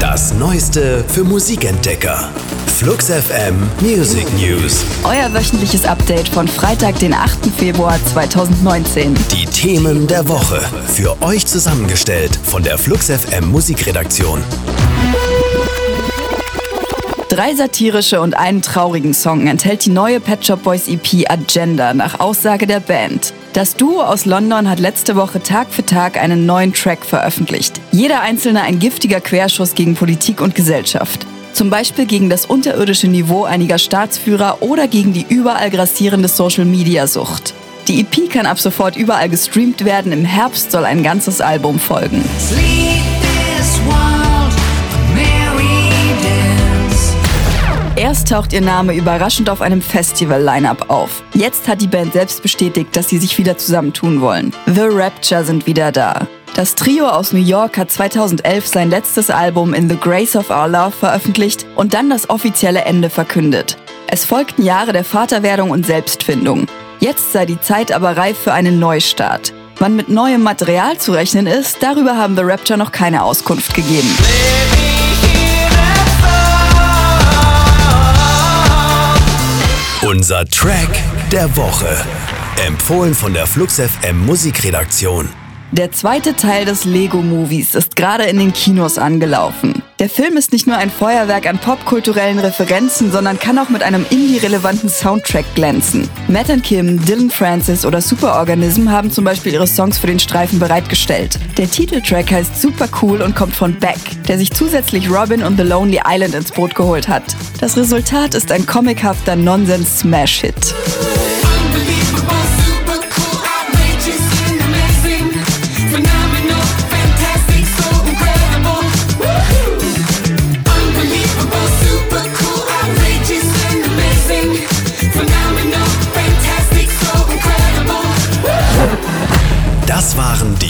Das Neueste für Musikentdecker. Flux FM Music News. Euer wöchentliches Update von Freitag, den 8. Februar 2019. Die Themen der Woche. Für euch zusammengestellt von der Flux FM Musikredaktion. Drei satirische und einen traurigen Song enthält die neue Pet Shop Boys EP Agenda nach Aussage der Band. Das Duo aus London hat letzte Woche Tag für Tag einen neuen Track veröffentlicht. Jeder einzelne ein giftiger Querschuss gegen Politik und Gesellschaft. Zum Beispiel gegen das unterirdische Niveau einiger Staatsführer oder gegen die überall grassierende Social-Media-Sucht. Die EP kann ab sofort überall gestreamt werden. Im Herbst soll ein ganzes Album folgen. Erst taucht ihr Name überraschend auf einem Festival-Line-Up auf. Jetzt hat die Band selbst bestätigt, dass sie sich wieder zusammentun wollen. The Rapture sind wieder da. Das Trio aus New York hat 2011 sein letztes Album In the Grace of Our Love veröffentlicht und dann das offizielle Ende verkündet. Es folgten Jahre der Vaterwerdung und Selbstfindung. Jetzt sei die Zeit aber reif für einen Neustart. Wann mit neuem Material zu rechnen ist, darüber haben The Rapture noch keine Auskunft gegeben. Unser Track der Woche. Empfohlen von der Flux FM Musikredaktion. Der zweite Teil des Lego-Movies ist gerade in den Kinos angelaufen. Der Film ist nicht nur ein Feuerwerk an popkulturellen Referenzen, sondern kann auch mit einem indie-relevanten Soundtrack glänzen. Matt and Kim, Dylan Francis oder Superorganism haben zum Beispiel ihre Songs für den Streifen bereitgestellt. Der Titeltrack heißt Super Cool und kommt von Beck, der sich zusätzlich Robin und The Lonely Island ins Boot geholt hat. Das Resultat ist ein comichafter Nonsens-Smash-Hit.